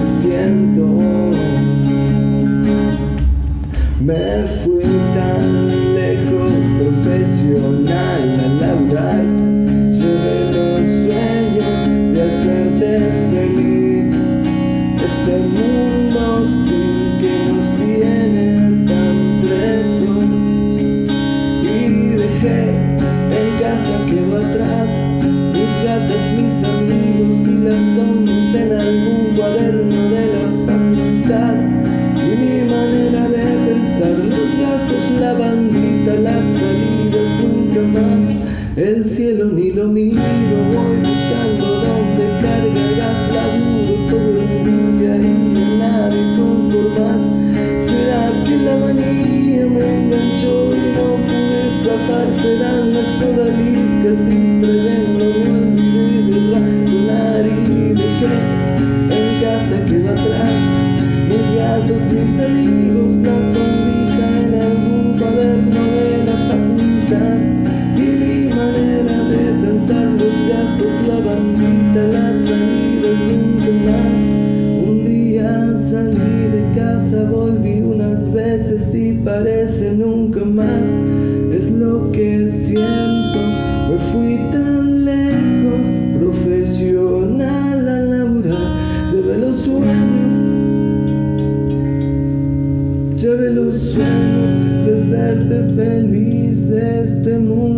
siento. Me fui tan lejos profesional a laburar. Llevé los sueños de hacerte feliz. Este mundo hostil que nos tiene tan presos. Y dejé El cielo ni lo miro, voy buscando donde cargar gas, laburo todo el día y en nada me conformas. ¿Será que la manía me enganchó y no pude zafar? Serán las odaliscas distrayéndome, olvidé de razonar y dejé en casa quedó atrás mis gatos, mis amigos, salí de casa, volví unas veces y parece nunca más. Es lo que siento, me fui tan lejos, profesional a laburar, llevé los sueños. Lleve los sueños de hacerte feliz, este mundo